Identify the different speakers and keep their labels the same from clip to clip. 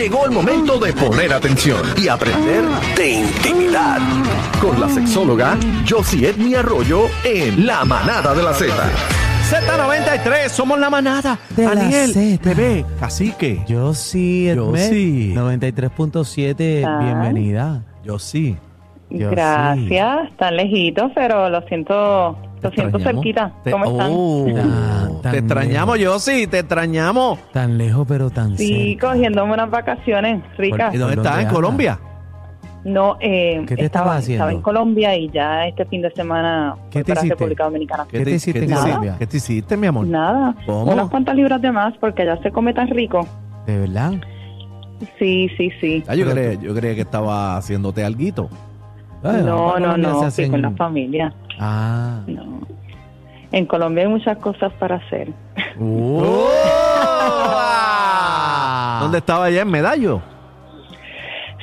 Speaker 1: Llegó el momento de poner atención y aprender de intimidad con la sexóloga Josie Edmi Arroyo en La Manada de la Z.
Speaker 2: Z93, somos la manada.
Speaker 3: De la
Speaker 2: Daniel,
Speaker 3: Z.
Speaker 2: bebé, cacique.
Speaker 3: Yo sí,
Speaker 2: Yo
Speaker 3: Edmed,
Speaker 2: sí.
Speaker 3: 93.7,
Speaker 4: Ah.
Speaker 3: bienvenida.
Speaker 2: Yo sí.
Speaker 3: Yo
Speaker 4: Gracias, están lejitos, pero lo siento, lo siento
Speaker 3: extrañamos.
Speaker 4: cerquita.
Speaker 2: Te,
Speaker 4: ¿Cómo están?
Speaker 2: Oh,
Speaker 3: Tan
Speaker 2: te extrañamos, yo sí, te extrañamos.
Speaker 3: Tan lejos, pero tan
Speaker 4: Sí,
Speaker 3: cerca.
Speaker 4: cogiéndome unas vacaciones ricas.
Speaker 2: ¿Y dónde
Speaker 3: ¿Por
Speaker 2: estás? ¿En? Colombia?
Speaker 4: No, eh,
Speaker 3: ¿Qué te
Speaker 4: estaba,
Speaker 3: haciendo?
Speaker 4: estaba en Colombia y ya este fin de semana
Speaker 3: ¿Qué te
Speaker 4: para
Speaker 3: hiciste?
Speaker 4: República Dominicana.
Speaker 3: ¿Qué te hiciste en Colombia?
Speaker 2: ¿Qué te hiciste, mi amor?
Speaker 4: Nada,
Speaker 2: ¿Cómo?
Speaker 4: unas cuantas libras de más porque allá se come tan rico.
Speaker 3: ¿De verdad?
Speaker 4: Sí, sí, sí.
Speaker 2: Ah, yo, creía, yo creía que estaba haciendo alguito.
Speaker 3: Ay,
Speaker 4: no,
Speaker 3: para
Speaker 4: no,
Speaker 3: Colombia
Speaker 4: no,
Speaker 3: se
Speaker 4: sí,
Speaker 3: hacen-
Speaker 4: con la familia.
Speaker 3: Ah.
Speaker 4: No. En Colombia hay muchas cosas para hacer.
Speaker 3: Oh.
Speaker 2: ¿Dónde estaba allá? ¿En Medallo?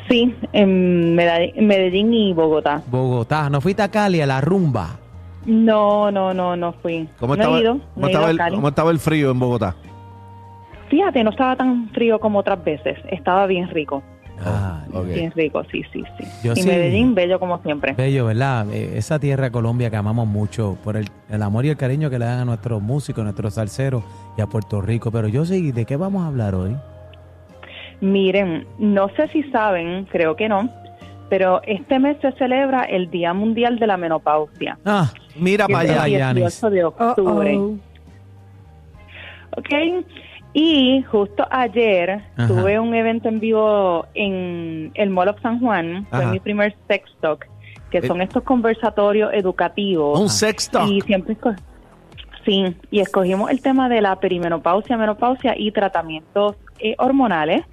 Speaker 4: Sí, en Medellín y Bogotá.
Speaker 3: Bogotá. ¿No fuiste a Cali a la rumba?
Speaker 4: No, no, no, no fui.
Speaker 2: ¿Cómo
Speaker 4: no
Speaker 2: estaba,
Speaker 4: he ido,
Speaker 2: cómo
Speaker 4: no he ido
Speaker 2: estaba
Speaker 4: a
Speaker 2: el,
Speaker 4: Cali.
Speaker 2: cómo estaba el frío en Bogotá?
Speaker 4: Fíjate, no estaba tan frío como otras veces. Estaba bien rico.
Speaker 3: Ah,
Speaker 2: ok.
Speaker 4: Bien rico, sí, sí, sí.
Speaker 3: Yo
Speaker 4: y
Speaker 3: sí.
Speaker 4: Medellín, bello como siempre.
Speaker 3: Bello, ¿verdad? Eh, esa tierra Colombia que amamos mucho por el, el amor y el cariño que le dan a nuestros músicos, a nuestros salseros y a Puerto Rico. Pero yo sí, ¿de qué vamos a hablar hoy?
Speaker 4: Miren, no sé si saben, creo que no, pero este mes se celebra el Día Mundial de la Menopausia.
Speaker 3: Ah,
Speaker 2: Mira para
Speaker 4: el
Speaker 2: allá.
Speaker 3: Yanis.
Speaker 4: 18 de octubre. ¿ok? Y justo ayer
Speaker 3: Ajá.
Speaker 4: tuve un evento en vivo en el Mall of San Juan, fue mi primer sex talk, que
Speaker 2: Eh.
Speaker 4: son estos conversatorios educativos.
Speaker 2: Un sex talk.
Speaker 4: Y siempre sí, y escogimos el tema de la perimenopausia, menopausia y tratamientos eh, hormonales.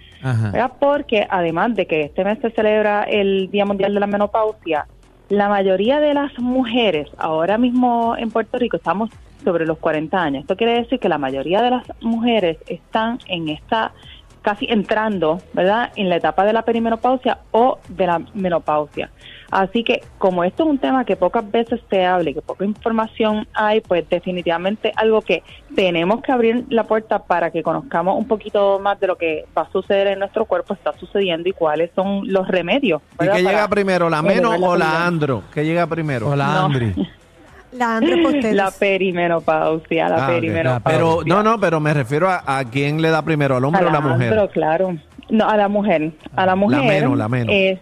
Speaker 4: Porque además de que este mes se celebra el Día Mundial de la Menopausia, la mayoría de las mujeres ahora mismo en Puerto Rico estamos sobre los 40 años. Esto quiere decir que la mayoría de las mujeres están en esta casi entrando, ¿verdad? En la etapa de la perimenopausia o de la menopausia. Así que como esto es un tema que pocas veces se habla y que poca información hay, pues definitivamente algo que tenemos que abrir la puerta para que conozcamos un poquito más de lo que va a suceder en nuestro cuerpo, está sucediendo y cuáles son los remedios.
Speaker 2: ¿Y
Speaker 4: ¿verdad?
Speaker 2: qué llega
Speaker 4: Para
Speaker 2: primero, la meno o la andro? ¿Qué llega primero?
Speaker 3: Hola,
Speaker 4: No.
Speaker 3: Andri.
Speaker 5: La.
Speaker 4: La perimenopausia, la
Speaker 2: Ah,
Speaker 4: perimenopausia.
Speaker 2: Pero, no, no, pero me refiero a, a quién le da primero, al hombre o a la mujer.
Speaker 4: Pero claro, no, a la mujer. A la mujer.
Speaker 2: meno, la meno.
Speaker 4: Es,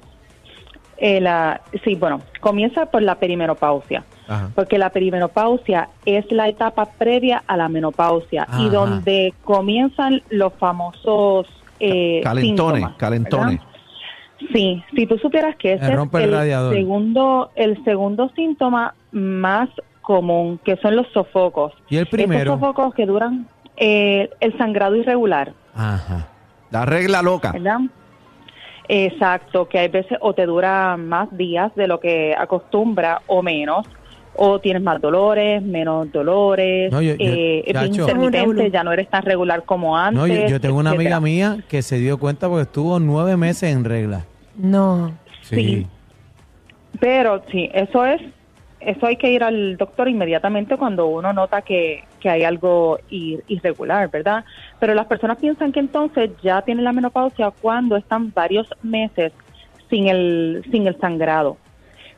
Speaker 4: eh, la, sí, bueno, comienza por la perimenopausia.
Speaker 2: Ajá.
Speaker 4: Porque la perimenopausia es la etapa previa a la menopausia
Speaker 3: Ajá.
Speaker 4: y donde comienzan los famosos eh,
Speaker 2: Calentones,
Speaker 4: síntomas,
Speaker 2: calentones.
Speaker 4: ¿verdad? Sí, si tú supieras que ese es
Speaker 3: el
Speaker 4: el,
Speaker 3: radiador.
Speaker 4: segundo, el segundo síntoma más común, que son los sofocos.
Speaker 3: ¿Y el primero?
Speaker 4: Estos sofocos que duran eh, el sangrado irregular,
Speaker 3: Ajá.
Speaker 2: La regla loca.
Speaker 4: ¿verdad? Exacto, que hay veces o te dura más días de lo que acostumbra o menos, o tienes más dolores, menos dolores,
Speaker 3: No, yo- yo-
Speaker 4: eh,
Speaker 3: Chacho.
Speaker 4: intermitente, ya no eres tan regular como antes.
Speaker 3: No, yo, yo tengo una
Speaker 4: etcétera.
Speaker 3: amiga mía que se dio cuenta porque estuvo nueve meses en regla.
Speaker 5: No.
Speaker 4: Sí. Pero sí, eso es, eso hay que ir al doctor inmediatamente cuando uno nota que, que hay algo ir- irregular, ¿verdad? Pero las personas piensan que entonces ya tienen la menopausia cuando están varios meses sin el, sin el sangrado.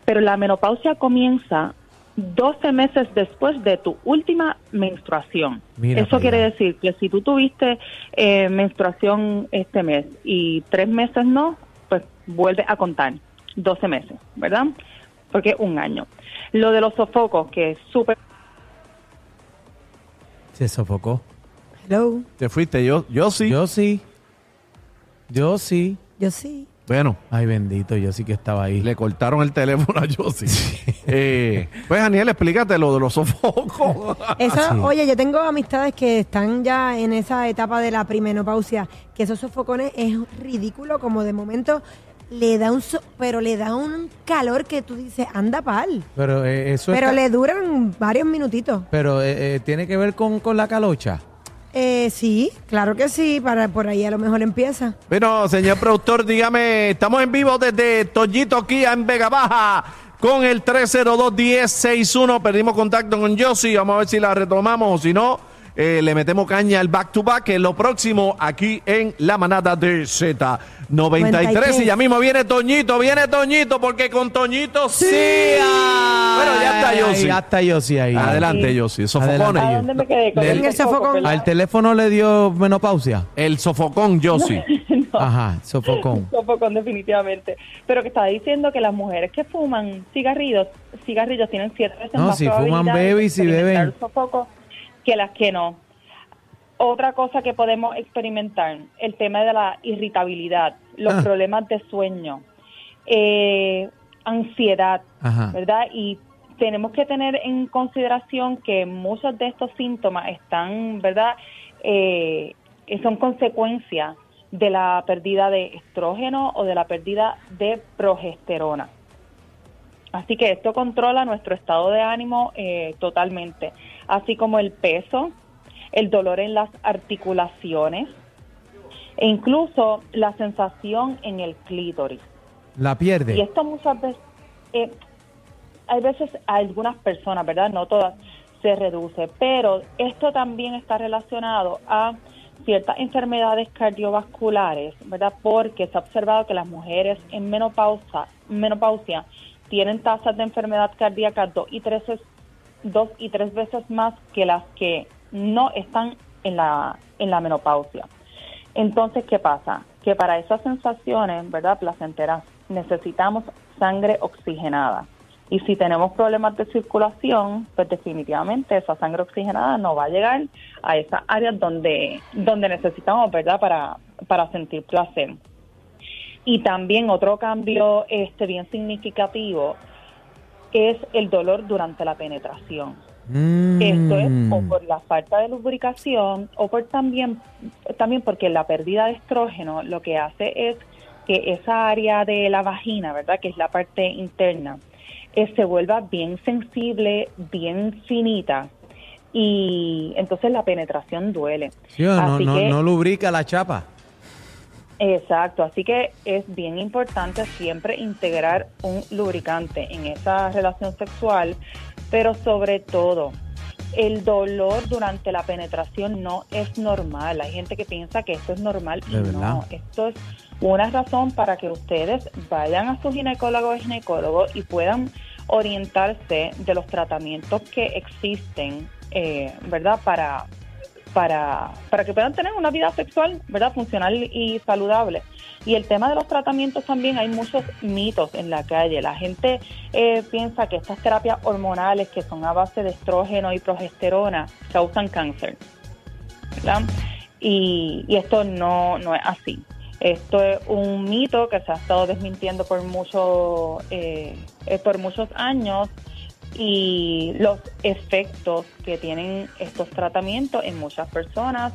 Speaker 4: Pero la menopausia comienza 12 meses después de tu última menstruación.
Speaker 3: Mira
Speaker 4: Eso quiere decir que si tú tuviste eh, menstruación este mes y tres meses no, pues vuelve a contar 12 meses, ¿verdad? Porque es un año. Lo de los sofocos, que es súper
Speaker 3: Se sofocó.
Speaker 5: Hello.
Speaker 2: Te fuiste, yo, yo sí.
Speaker 3: Yo sí. Yo sí.
Speaker 5: Yo sí.
Speaker 2: Bueno,
Speaker 3: Ay, bendito, yo sí que estaba ahí.
Speaker 2: le cortaron el teléfono a Josie. Eh, pues, Daniel, explícate lo de los sofocos.
Speaker 5: Eso,
Speaker 3: Sí.
Speaker 5: Oye, yo tengo amistades que están ya en esa etapa de la primenopausia, que esos sofocones es ridículo, como de momento le da un, so- pero le da un calor que tú dices, anda pal.
Speaker 3: Pero eh, eso es
Speaker 5: Pero le duran varios minutitos.
Speaker 3: Pero eh, eh, tiene que ver con, con la calocha.
Speaker 5: Eh, sí, claro que sí, para por ahí a lo mejor empieza.
Speaker 2: Bueno, señor productor, dígame, estamos en vivo desde Toyito Kia en Vega Baja con el 302-1061. Perdimos contacto con Josie, vamos a ver si la retomamos o si no. Eh, le metemos caña al back to back, que es lo próximo aquí en la manada de Z. 93 y ya mismo viene Toñito, viene Toñito, porque con Toñito sí. Bueno, ya está Yossi.
Speaker 3: Ya está Yossi ahí.
Speaker 2: Adelante. Yossi. Sofocones.
Speaker 4: ¿A dónde me quedé? Con
Speaker 3: Del-
Speaker 4: el
Speaker 5: el sofocón.
Speaker 3: ¿Al teléfono le dio menopausia?
Speaker 2: El sofocón, Yossi.
Speaker 3: Ajá, sofocón.
Speaker 4: Sofocón, definitivamente. Pero que estaba diciendo que las mujeres que fuman cigarrillos, cigarrillos tienen siete veces
Speaker 3: No,
Speaker 4: más
Speaker 3: si fuman
Speaker 4: probabilidad de
Speaker 3: baby, si
Speaker 4: experimentar
Speaker 3: beben.
Speaker 4: sofoco que las que no. Otra cosa que podemos experimentar, el tema de la irritabilidad, los
Speaker 3: Ah.
Speaker 4: problemas de sueño, eh, ansiedad,
Speaker 3: Ajá.
Speaker 4: ¿verdad? Y tenemos que tener en consideración que muchos de estos síntomas están, ¿verdad? Eh, eh, son consecuencias de la pérdida de estrógeno o de la pérdida de progesterona. Así que esto controla nuestro estado de ánimo eh, totalmente, así como el peso, el dolor en las articulaciones e incluso la sensación en el clítoris.
Speaker 3: La
Speaker 4: Y
Speaker 3: pierde.
Speaker 4: esto muchas veces, eh, hay veces a algunas personas, ¿verdad? No todas se reduce, pero esto también está relacionado a ciertas enfermedades cardiovasculares, ¿verdad? Porque se ha observado que las mujeres en menopausa, menopausia tienen tasas de enfermedad cardíaca dos y tres, es- dos y tres veces más que las que no están en la, en la menopausia. Entonces, ¿qué pasa? Que para esas sensaciones, ¿verdad? Placenteras, necesitamos sangre oxigenada. Y si tenemos problemas de circulación, pues definitivamente esa sangre oxigenada no va a llegar a esas áreas donde, donde necesitamos, ¿verdad? Para, para sentir placer. Y también otro cambio este bien significativo es el dolor durante la penetración.
Speaker 3: Mm.
Speaker 4: Esto es o por la falta de lubricación o por también, también porque la pérdida de estrógeno lo que hace es que esa área de la vagina, ¿verdad? Que es la parte interna, eh, se vuelva bien sensible, bien finita y entonces la penetración duele.
Speaker 3: Sí, no,
Speaker 4: Así
Speaker 3: no,
Speaker 4: que-
Speaker 3: no lubrica la chapa.
Speaker 4: Exacto, así que es bien importante siempre integrar un lubricante en esa relación sexual, pero sobre todo el dolor durante la penetración no es normal. Hay gente que piensa que esto es normal y no. Esto es una razón para que ustedes vayan a su ginecólogo o ginecólogo y puedan orientarse de los tratamientos que existen, eh, ¿verdad? Para para, para que puedan tener una vida sexual, ¿verdad? Funcional y saludable. Y el tema de los tratamientos también, hay muchos mitos en la calle. La gente eh, piensa que estas terapias hormonales que son a base de estrógeno y progesterona causan cáncer, ¿verdad? Y, y esto no, no es así. Esto es un mito que se ha estado desmintiendo por, mucho, eh, eh, por muchos años y los efectos que tienen estos tratamientos en muchas personas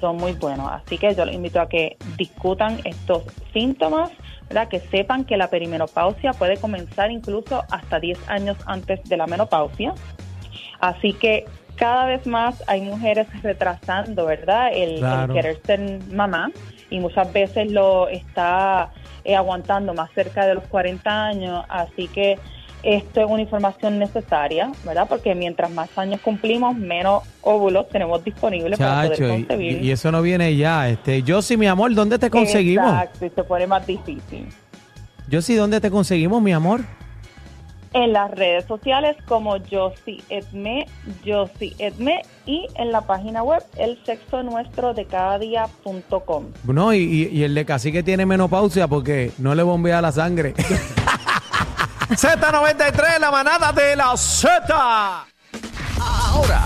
Speaker 4: son muy buenos. Así que yo les invito a que discutan estos síntomas, ¿verdad? que sepan que la perimenopausia puede comenzar incluso hasta 10 años antes de la menopausia. Así que cada vez más hay mujeres retrasando, ¿verdad? El, el querer ser mamá y muchas veces lo está eh, aguantando más cerca de los 40 años. Así que esto es una información necesaria, ¿verdad? Porque mientras más años cumplimos, menos óvulos tenemos disponibles para poder
Speaker 3: y,
Speaker 4: concebir.
Speaker 3: y eso no viene ya. Este, yo sí, mi amor, ¿dónde te conseguimos?
Speaker 4: Exacto, y se pone más difícil.
Speaker 3: Yo sí, ¿dónde te conseguimos, mi amor?
Speaker 4: En las redes sociales como Josie Edme, Josie Edme y en la página web el sexo nuestro de cada día.com.
Speaker 3: No, y, y- el de cacique tiene menopausia porque no le bombea la sangre.
Speaker 2: Z93, la manada de la Z.
Speaker 1: Ahora,